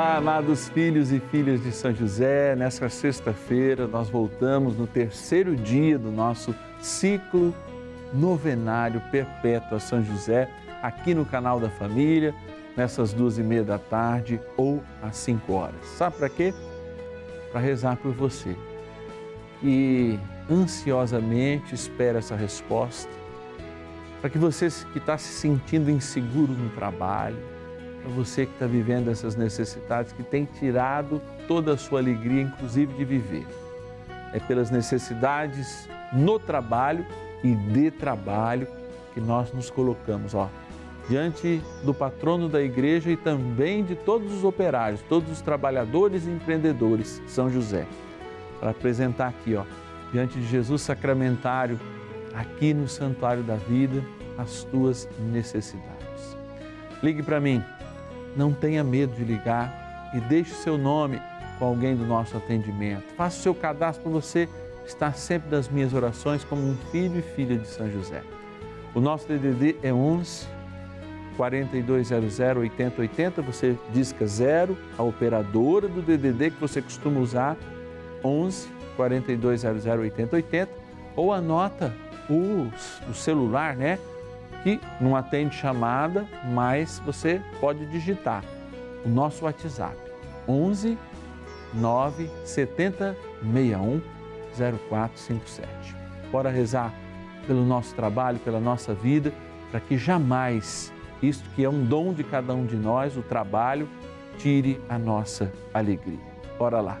Olá, amados filhos e filhas de São José. Nesta sexta-feira, nós voltamos no terceiro dia do nosso ciclo novenário perpétuo a São José, aqui no canal da Família, nessas duas e meia da tarde ou às cinco horas. Sabe para quê? Para rezar por você, que ansiosamente espera essa resposta, para que você que está se sentindo inseguro no trabalho, você que está vivendo essas necessidades, que tem tirado toda a sua alegria, inclusive de viver. É pelas necessidades no trabalho e de trabalho que nós nos colocamos, ó, diante do patrono da igreja e também de todos os operários, todos os trabalhadores e empreendedores, São José, para apresentar aqui, ó, diante de Jesus sacramentário, aqui no Santuário da Vida, as tuas necessidades. Ligue para mim não tenha medo de ligar e deixe seu nome com alguém do nosso atendimento. Faça o seu cadastro para você estar sempre nas minhas orações como um filho e filha de São José. O nosso DDD é 11 4200 8080. Você disca zero, a operadora do DDD que você costuma usar, 11 4200 8080, ou anota o celular, né? Que não atende chamada, mas você pode digitar o nosso WhatsApp 11 9 70 61 0457. Bora rezar pelo nosso trabalho, pela nossa vida, para que jamais isto que é um dom de cada um de nós, o trabalho, tire a nossa alegria. Bora lá.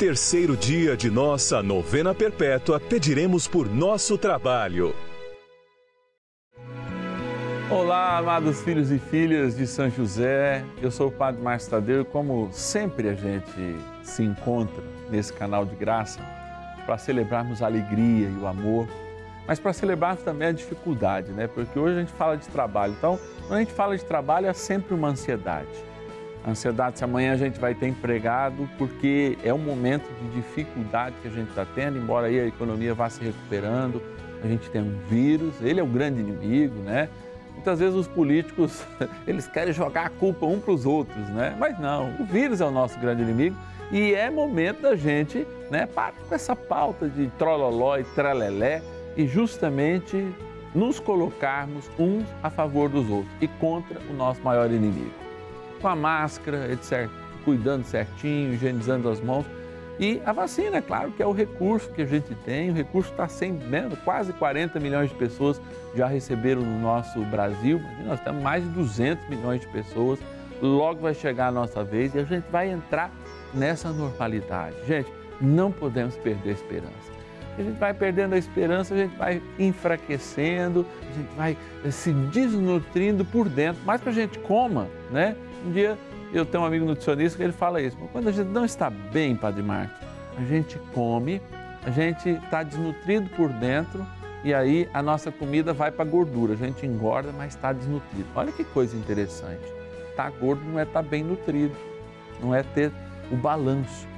terceiro dia de nossa novena perpétua, pediremos por nosso trabalho. Olá, amados filhos e filhas de São José. Eu sou o Padre Márcio Tadeu. Como sempre a gente se encontra nesse canal de graça para celebrarmos a alegria e o amor, mas para celebrarmos também a dificuldade, né? Porque hoje a gente fala de trabalho. Então, quando a gente fala de trabalho, é sempre uma ansiedade ansiedade se amanhã a gente vai ter empregado, porque é um momento de dificuldade que a gente está tendo, embora aí a economia vá se recuperando, a gente tem um vírus, ele é o grande inimigo, né? Muitas vezes os políticos, eles querem jogar a culpa um para os outros, né? Mas não, o vírus é o nosso grande inimigo e é momento da gente, né, parar com essa pauta de trololó e tralelé e justamente nos colocarmos uns a favor dos outros e contra o nosso maior inimigo com a máscara, etc., cuidando certinho, higienizando as mãos. E a vacina, é claro, que é o recurso que a gente tem, o recurso está sendo, né, quase 40 milhões de pessoas já receberam no nosso Brasil, nós temos mais de 200 milhões de pessoas, logo vai chegar a nossa vez e a gente vai entrar nessa normalidade. Gente, não podemos perder a esperança. a gente vai perdendo a esperança, a gente vai enfraquecendo, a gente vai eh, se desnutrindo por dentro, mais que a gente coma, né? Um dia eu tenho um amigo nutricionista que ele fala isso, quando a gente não está bem, Padre Marcos, a gente come, a gente está desnutrido por dentro e aí a nossa comida vai para a gordura, a gente engorda, mas está desnutrido. Olha que coisa interessante. Estar tá gordo não é estar tá bem nutrido, não é ter o balanço.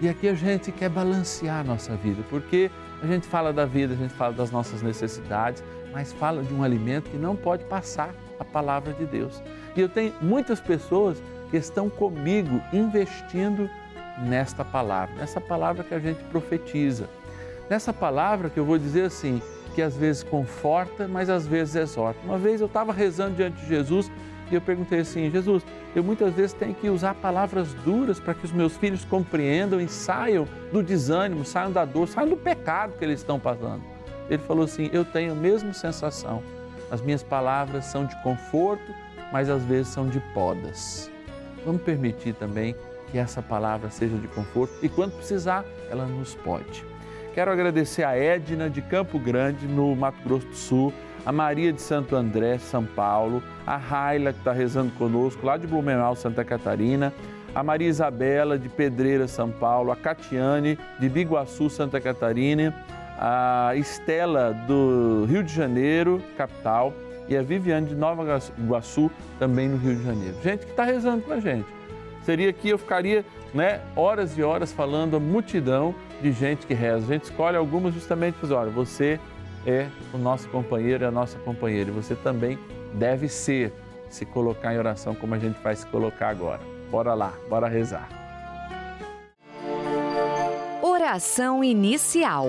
E aqui a gente quer balancear a nossa vida, porque a gente fala da vida, a gente fala das nossas necessidades, mas fala de um alimento que não pode passar a palavra de Deus. E eu tenho muitas pessoas que estão comigo investindo nesta palavra, nessa palavra que a gente profetiza. Nessa palavra que eu vou dizer assim, que às vezes conforta, mas às vezes exorta. Uma vez eu estava rezando diante de Jesus e eu perguntei assim: Jesus, eu muitas vezes tenho que usar palavras duras para que os meus filhos compreendam e saiam do desânimo, saiam da dor, saiam do pecado que eles estão passando. Ele falou assim: Eu tenho a mesma sensação. As minhas palavras são de conforto, mas às vezes são de podas. Vamos permitir também que essa palavra seja de conforto e quando precisar, ela nos pode. Quero agradecer a Edna de Campo Grande, no Mato Grosso do Sul a Maria de Santo André, São Paulo, a Raila, que está rezando conosco, lá de Blumenau, Santa Catarina, a Maria Isabela, de Pedreira, São Paulo, a Catiane, de Biguaçu, Santa Catarina, a Estela, do Rio de Janeiro, capital, e a Viviane, de Nova Iguaçu, também no Rio de Janeiro. Gente que está rezando com a gente. Seria que eu ficaria né, horas e horas falando a multidão de gente que reza. A gente escolhe algumas justamente para olha, você é o nosso companheiro, é a nossa companheira. E você também deve ser, se colocar em oração como a gente vai se colocar agora. Bora lá, bora rezar. Oração inicial.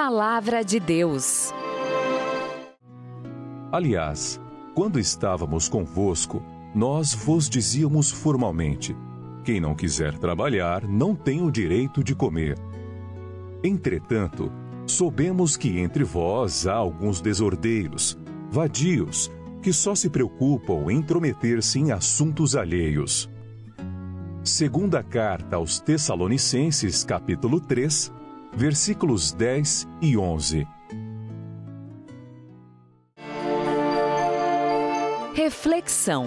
Palavra de Deus. Aliás, quando estávamos convosco, nós vos dizíamos formalmente quem não quiser trabalhar não tem o direito de comer. Entretanto, soubemos que entre vós há alguns desordeiros, vadios, que só se preocupam em intrometer-se em assuntos alheios. Segunda carta aos Tessalonicenses, capítulo 3, versículos 10 e 11. Reflexão.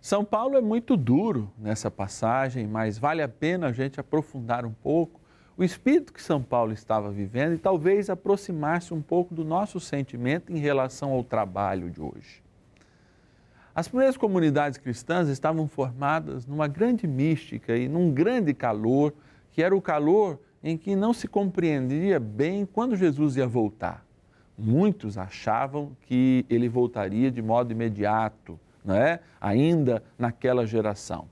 São Paulo é muito duro nessa passagem, mas vale a pena a gente aprofundar um pouco o espírito que São Paulo estava vivendo e talvez aproximar-se um pouco do nosso sentimento em relação ao trabalho de hoje. As primeiras comunidades cristãs estavam formadas numa grande mística e num grande calor que era o calor em que não se compreendia bem quando Jesus ia voltar. Muitos achavam que ele voltaria de modo imediato, não é? ainda naquela geração.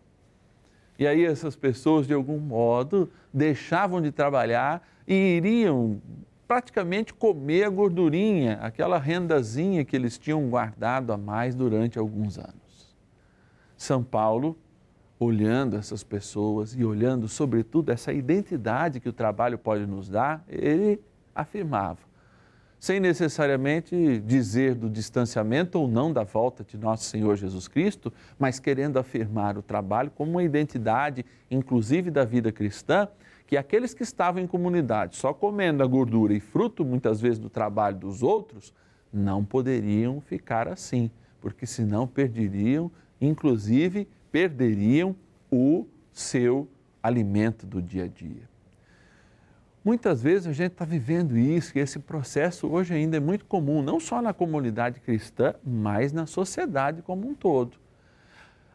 E aí essas pessoas, de algum modo, deixavam de trabalhar e iriam praticamente comer a gordurinha, aquela rendazinha que eles tinham guardado a mais durante alguns anos. São Paulo, olhando essas pessoas e olhando, sobretudo, essa identidade que o trabalho pode nos dar, ele afirmava, sem necessariamente dizer do distanciamento ou não da volta de nosso Senhor Jesus Cristo, mas querendo afirmar o trabalho como uma identidade, inclusive da vida cristã, que aqueles que estavam em comunidade só comendo a gordura e fruto muitas vezes do trabalho dos outros, não poderiam ficar assim, porque senão perderiam, inclusive perderiam o seu alimento do dia a dia. Muitas vezes a gente está vivendo isso e esse processo hoje ainda é muito comum, não só na comunidade cristã, mas na sociedade como um todo.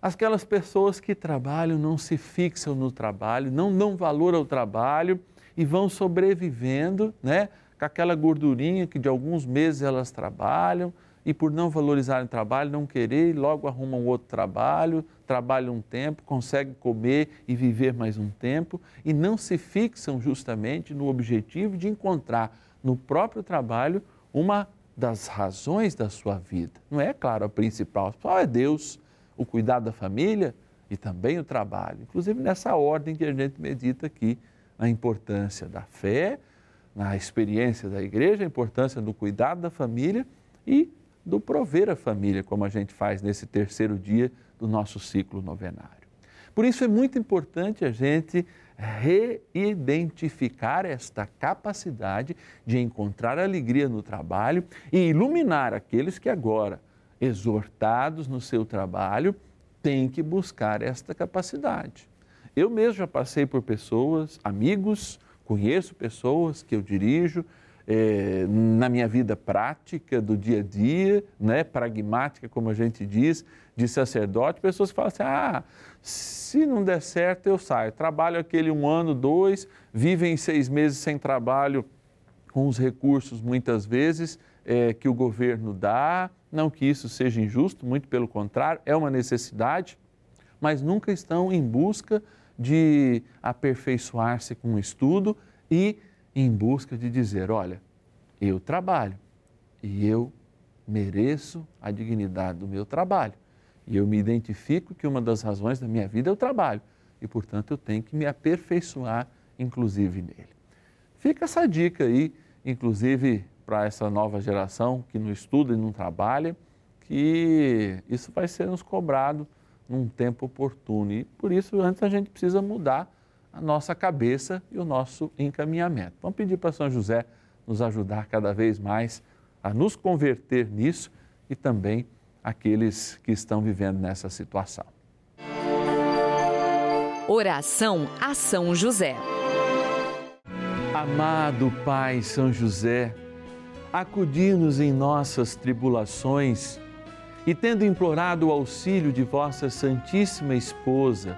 Aquelas pessoas que trabalham não se fixam no trabalho, não dão valor ao trabalho e vão sobrevivendo, né? Com aquela gordurinha que de alguns meses elas trabalham e por não valorizarem o trabalho, não querer, logo arrumam outro trabalho, trabalham um tempo, conseguem comer e viver mais um tempo e não se fixam justamente no objetivo de encontrar no próprio trabalho uma das razões da sua vida. Não é, claro, a principal, principal é Deus o cuidado da família e também o trabalho. Inclusive nessa ordem que a gente medita aqui, na importância da fé, na experiência da igreja, a importância do cuidado da família e do prover a família, como a gente faz nesse terceiro dia do nosso ciclo novenário. Por isso é muito importante a gente reidentificar esta capacidade de encontrar alegria no trabalho e iluminar aqueles que agora exortados no seu trabalho, têm que buscar esta capacidade. Eu mesmo já passei por pessoas, amigos, conheço pessoas que eu dirijo é, na minha vida prática, do dia a dia, né, pragmática, como a gente diz, de sacerdote, pessoas falam assim: ah, se não der certo, eu saio. Trabalho aquele um ano, dois, vivem seis meses sem trabalho, com os recursos muitas vezes é, que o governo dá, não que isso seja injusto, muito pelo contrário, é uma necessidade, mas nunca estão em busca de aperfeiçoar-se com o estudo e em busca de dizer: olha, eu trabalho e eu mereço a dignidade do meu trabalho. E eu me identifico que uma das razões da minha vida é o trabalho e, portanto, eu tenho que me aperfeiçoar, inclusive nele. Fica essa dica aí, inclusive para essa nova geração que não estuda e não trabalha, que isso vai ser nos cobrado num tempo oportuno. E por isso, antes a gente precisa mudar a nossa cabeça e o nosso encaminhamento. Vamos pedir para São José nos ajudar cada vez mais a nos converter nisso e também aqueles que estão vivendo nessa situação. Oração a São José. Amado Pai São José, acudir-nos em nossas tribulações e, tendo implorado o auxílio de vossa Santíssima Esposa,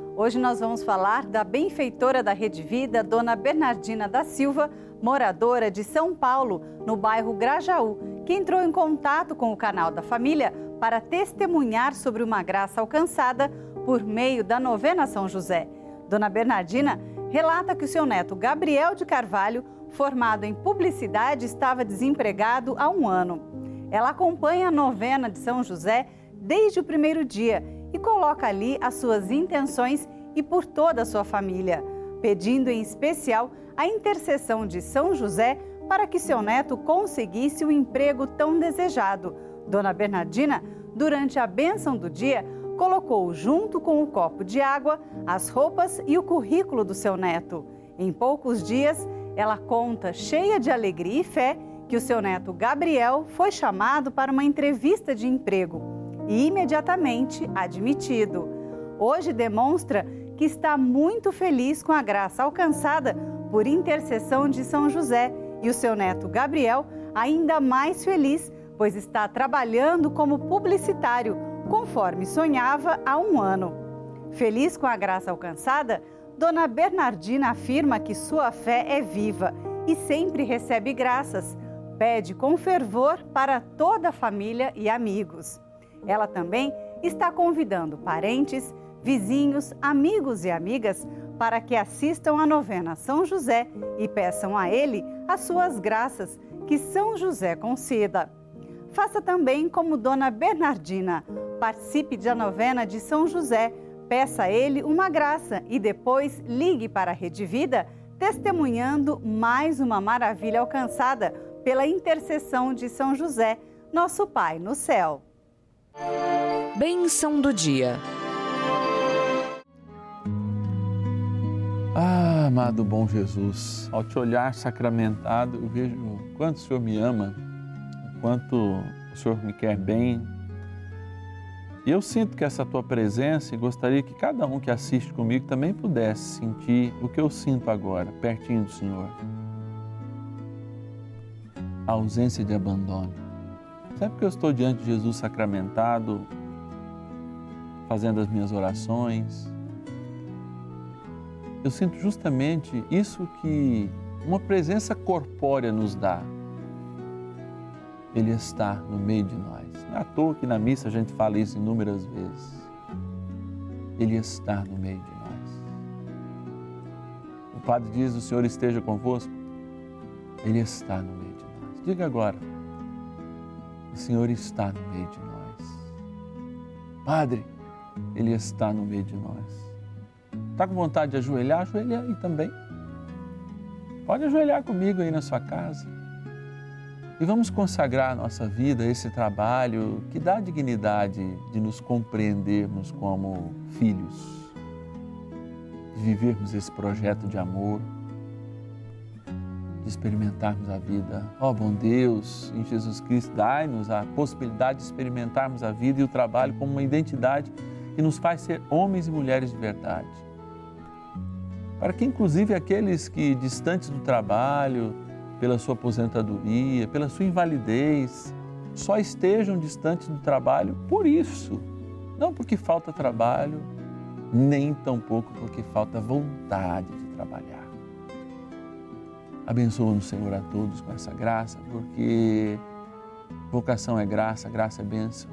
hoje nós vamos falar da benfeitora da Rede Vida, Dona Bernardina da Silva, moradora de São Paulo, no bairro Grajaú, que entrou em contato com o canal da família para testemunhar sobre uma graça alcançada por meio da novena São José. Dona Bernardina relata que o seu neto Gabriel de Carvalho formado em publicidade, estava desempregado há um ano. Ela acompanha a novena de São José desde o primeiro dia e coloca ali as suas intenções e por toda a sua família, pedindo em especial a intercessão de São José para que seu neto conseguisse o emprego tão desejado. Dona Bernardina, durante a bênção do dia, colocou junto com o copo de água as roupas e o currículo do seu neto. Em poucos dias, ela conta, cheia de alegria e fé, que o seu neto Gabriel foi chamado para uma entrevista de emprego e imediatamente admitido. Hoje demonstra que está muito feliz com a graça alcançada por intercessão de São José e o seu neto Gabriel ainda mais feliz, pois está trabalhando como publicitário, conforme sonhava há um ano. Feliz com a graça alcançada, Dona Bernardina afirma que sua fé é viva e sempre recebe graças. Pede com fervor para toda a família e amigos. Ela também está convidando parentes, vizinhos, amigos e amigas para que assistam à novena São José e peçam a ele as suas graças que São José conceda. Faça também como Dona Bernardina. Participe da novena de São José Peça a Ele uma graça e depois ligue para a Rede Vida, testemunhando mais uma maravilha alcançada pela intercessão de São José, nosso Pai no céu. Bênção do dia. Ah, amado bom Jesus, ao te olhar sacramentado, eu vejo o quanto o Senhor me ama, o quanto o Senhor me quer bem e eu sinto que essa tua presença e gostaria que cada um que assiste comigo também pudesse sentir o que eu sinto agora, pertinho do Senhor. A ausência de abandono. Sempre que eu estou diante de Jesus sacramentado, fazendo as minhas orações, eu sinto justamente isso que uma presença corpórea nos dá. Ele está no meio de nós. Não é à toa que na missa a gente fala isso inúmeras vezes. Ele está no meio de nós. O Padre diz: O Senhor esteja convosco. Ele está no meio de nós. Diga agora: O Senhor está no meio de nós. Padre, Ele está no meio de nós. Está com vontade de ajoelhar? Ajoelha aí também. Pode ajoelhar comigo aí na sua casa. E vamos consagrar nossa vida a esse trabalho que dá dignidade de nos compreendermos como filhos, de vivermos esse projeto de amor, experimentarmos a vida. Ó oh, bom Deus, em Jesus Cristo, dai-nos a possibilidade de experimentarmos a vida e o trabalho como uma identidade que nos faz ser homens e mulheres de verdade. Para que, inclusive, aqueles que, distantes do trabalho, pela sua aposentadoria, pela sua invalidez, só estejam distantes do trabalho por isso. Não porque falta trabalho, nem tampouco porque falta vontade de trabalhar. Abençoa-nos, Senhor, a todos com essa graça, porque vocação é graça, graça é bênção.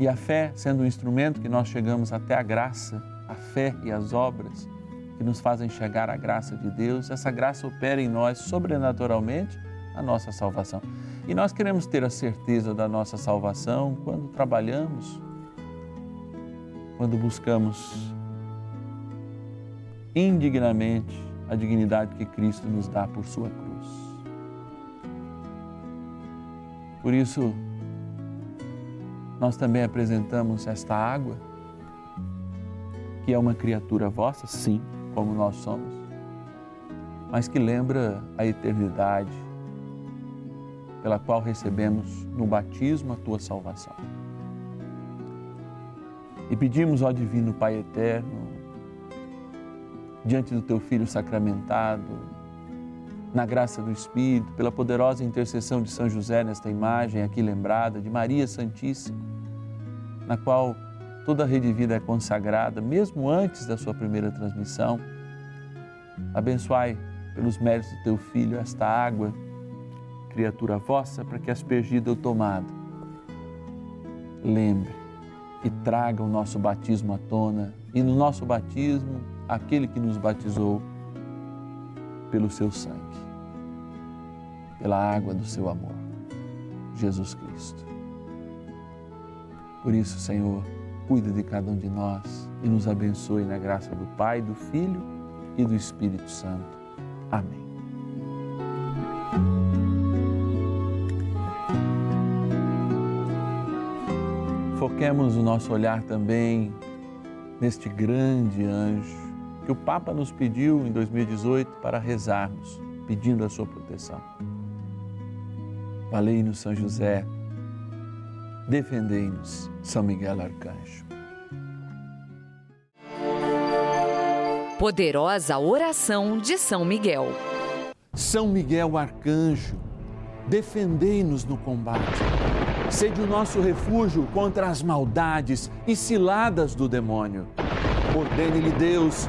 E a fé, sendo um instrumento que nós chegamos até a graça, a fé e as obras, que nos fazem chegar à graça de Deus, essa graça opera em nós sobrenaturalmente a nossa salvação. E nós queremos ter a certeza da nossa salvação quando trabalhamos, quando buscamos indignamente a dignidade que Cristo nos dá por sua cruz. Por isso, nós também apresentamos esta água, que é uma criatura vossa, sim, como nós somos, mas que lembra a eternidade pela qual recebemos no batismo a tua salvação. E pedimos ao Divino Pai Eterno, diante do teu Filho sacramentado, na graça do Espírito, pela poderosa intercessão de São José nesta imagem aqui lembrada, de Maria Santíssima, na qual toda a rede vida é consagrada, mesmo antes da sua primeira transmissão. Abençoai pelos méritos do teu Filho esta água, criatura vossa, para que aspergida ou tomada, lembre e traga o nosso batismo à tona, e no nosso batismo, aquele que nos batizou pelo seu sangue, pela água do seu amor, Jesus Cristo. Por isso, Senhor, cuida de cada um de nós e nos abençoe na graça do Pai, do Filho e do Espírito Santo. Amém. Foquemos o nosso olhar também neste grande anjo que o Papa nos pediu em 2018 para rezarmos, pedindo a sua proteção. Valei-nos, São José, defendei-nos, São Miguel Arcanjo. Poderosa oração de São Miguel. São Miguel Arcanjo, defendei-nos no combate. Sede o nosso refúgio contra as maldades e ciladas do demônio. Ordene-lhe Deus,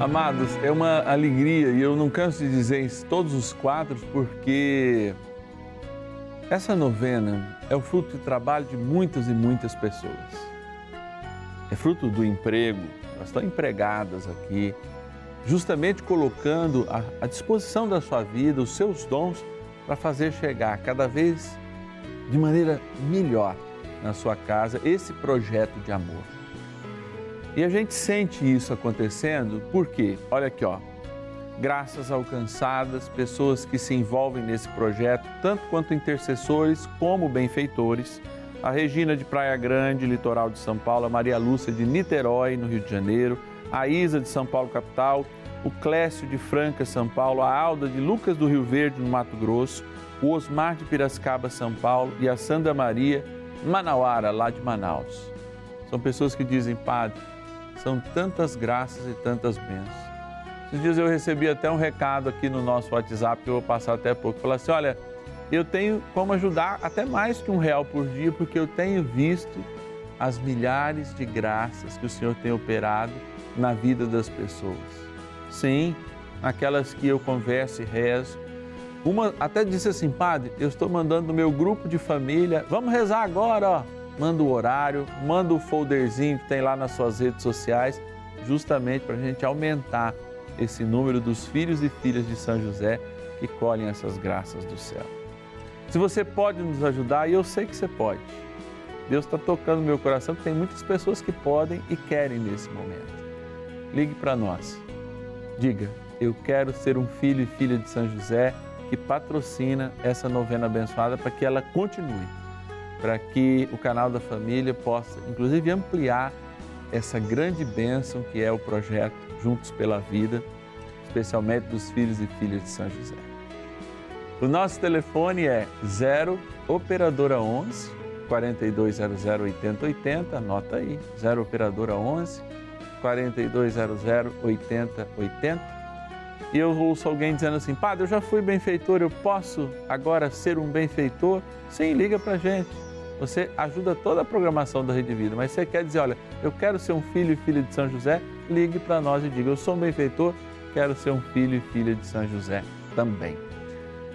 Amados, é uma alegria e eu não canso de dizer em todos os quadros porque essa novena é o fruto do trabalho de muitas e muitas pessoas. É fruto do emprego, elas estão empregadas aqui, justamente colocando à disposição da sua vida os seus dons para fazer chegar cada vez de maneira melhor na sua casa esse projeto de amor. E a gente sente isso acontecendo porque, olha aqui, ó, graças alcançadas, pessoas que se envolvem nesse projeto, tanto quanto intercessores como benfeitores, a Regina de Praia Grande, litoral de São Paulo, a Maria Lúcia de Niterói, no Rio de Janeiro, a Isa de São Paulo, capital, o Clécio de Franca, São Paulo, a Alda de Lucas do Rio Verde, no Mato Grosso, o Osmar de Piracicaba, São Paulo e a Sandra Maria Manauara, lá de Manaus. São pessoas que dizem, Padre, são tantas graças e tantas bênçãos. Esses dias eu recebi até um recado aqui no nosso WhatsApp, que eu vou passar até pouco. Falou assim: olha, eu tenho como ajudar até mais que um real por dia, porque eu tenho visto as milhares de graças que o Senhor tem operado na vida das pessoas. Sim, aquelas que eu converso e rezo. Uma até disse assim, padre, eu estou mandando no meu grupo de família, vamos rezar agora, ó. Manda o horário, manda o folderzinho que tem lá nas suas redes sociais, justamente para a gente aumentar esse número dos filhos e filhas de São José que colhem essas graças do céu. Se você pode nos ajudar, e eu sei que você pode, Deus está tocando meu coração que tem muitas pessoas que podem e querem nesse momento. Ligue para nós. Diga, eu quero ser um filho e filha de São José que patrocina essa novena abençoada para que ela continue, para que o canal da família possa, inclusive, ampliar essa grande bênção que é o projeto Juntos pela Vida, especialmente dos filhos e filhas de São José. O nosso telefone é 0 Operadora 11 4200 8080, anota aí, 0 Operadora 11 4200 8080. e eu ouço alguém dizendo assim: Padre, eu já fui benfeitor, eu posso agora ser um benfeitor? Sim, liga para gente. Você ajuda toda a programação da Rede Vida, mas você quer dizer: olha, eu quero ser um filho e filha de São José? Ligue para nós e diga: eu sou um benfeitor, quero ser um filho e filha de São José também.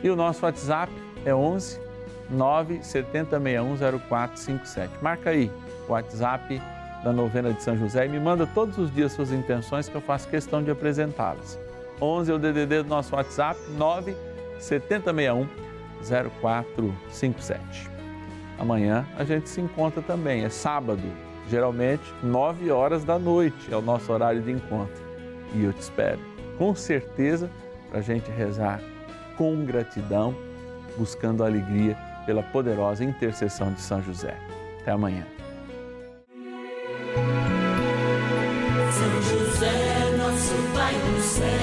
E o nosso WhatsApp é 11 970610457. Marca aí o WhatsApp da novena de São José e me manda todos os dias suas intenções que eu faço questão de apresentá-las. 11 é o DDD do nosso WhatsApp, 97061 0457. Amanhã a gente se encontra também, é sábado, geralmente 9 horas da noite é o nosso horário de encontro. E eu te espero, com certeza, para a gente rezar com gratidão, buscando alegria pela poderosa intercessão de São José. Até amanhã. São José, nosso Pai do céu,